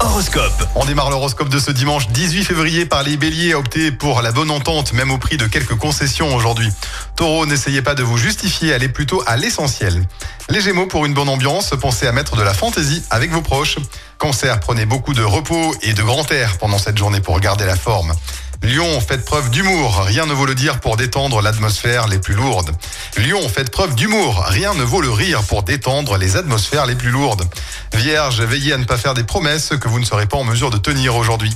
Horoscope. On démarre l'horoscope de ce dimanche 18 février par les béliers. Optez pour la bonne entente, même au prix de quelques concessions aujourd'hui. Taureau, n'essayez pas de vous justifier, allez plutôt à l'essentiel. Les gémeaux, pour une bonne ambiance, pensez à mettre de la fantaisie avec vos proches. Cancer, prenez beaucoup de repos et de grand air pendant cette journée pour garder la forme. Lyon, faites preuve d'humour. Rien ne vaut le dire pour détendre l'atmosphère les plus lourdes. Lyon, faites preuve d'humour. Rien ne vaut le rire pour détendre les atmosphères les plus lourdes. Vierge, veillez à ne pas faire des promesses que vous ne serez pas en mesure de tenir aujourd'hui.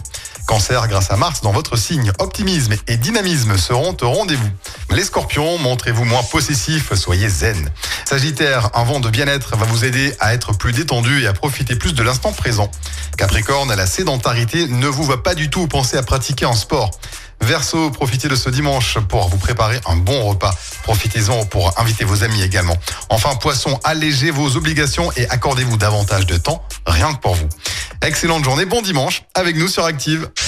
Cancer, grâce à Mars dans votre signe, optimisme et dynamisme seront au rendez-vous. Les scorpions, montrez-vous moins possessifs, soyez zen. Sagittaire, un vent de bien-être va vous aider à être plus détendu et à profiter plus de l'instant présent. Capricorne, la sédentarité ne vous va pas du tout, pensez à pratiquer un sport. Verseau, profitez de ce dimanche pour vous préparer un bon repas. Profitez-en pour inviter vos amis également. Enfin, Poisson, allégez vos obligations et accordez-vous davantage de temps, rien que pour vous. Excellente journée, bon dimanche, avec nous sur Active.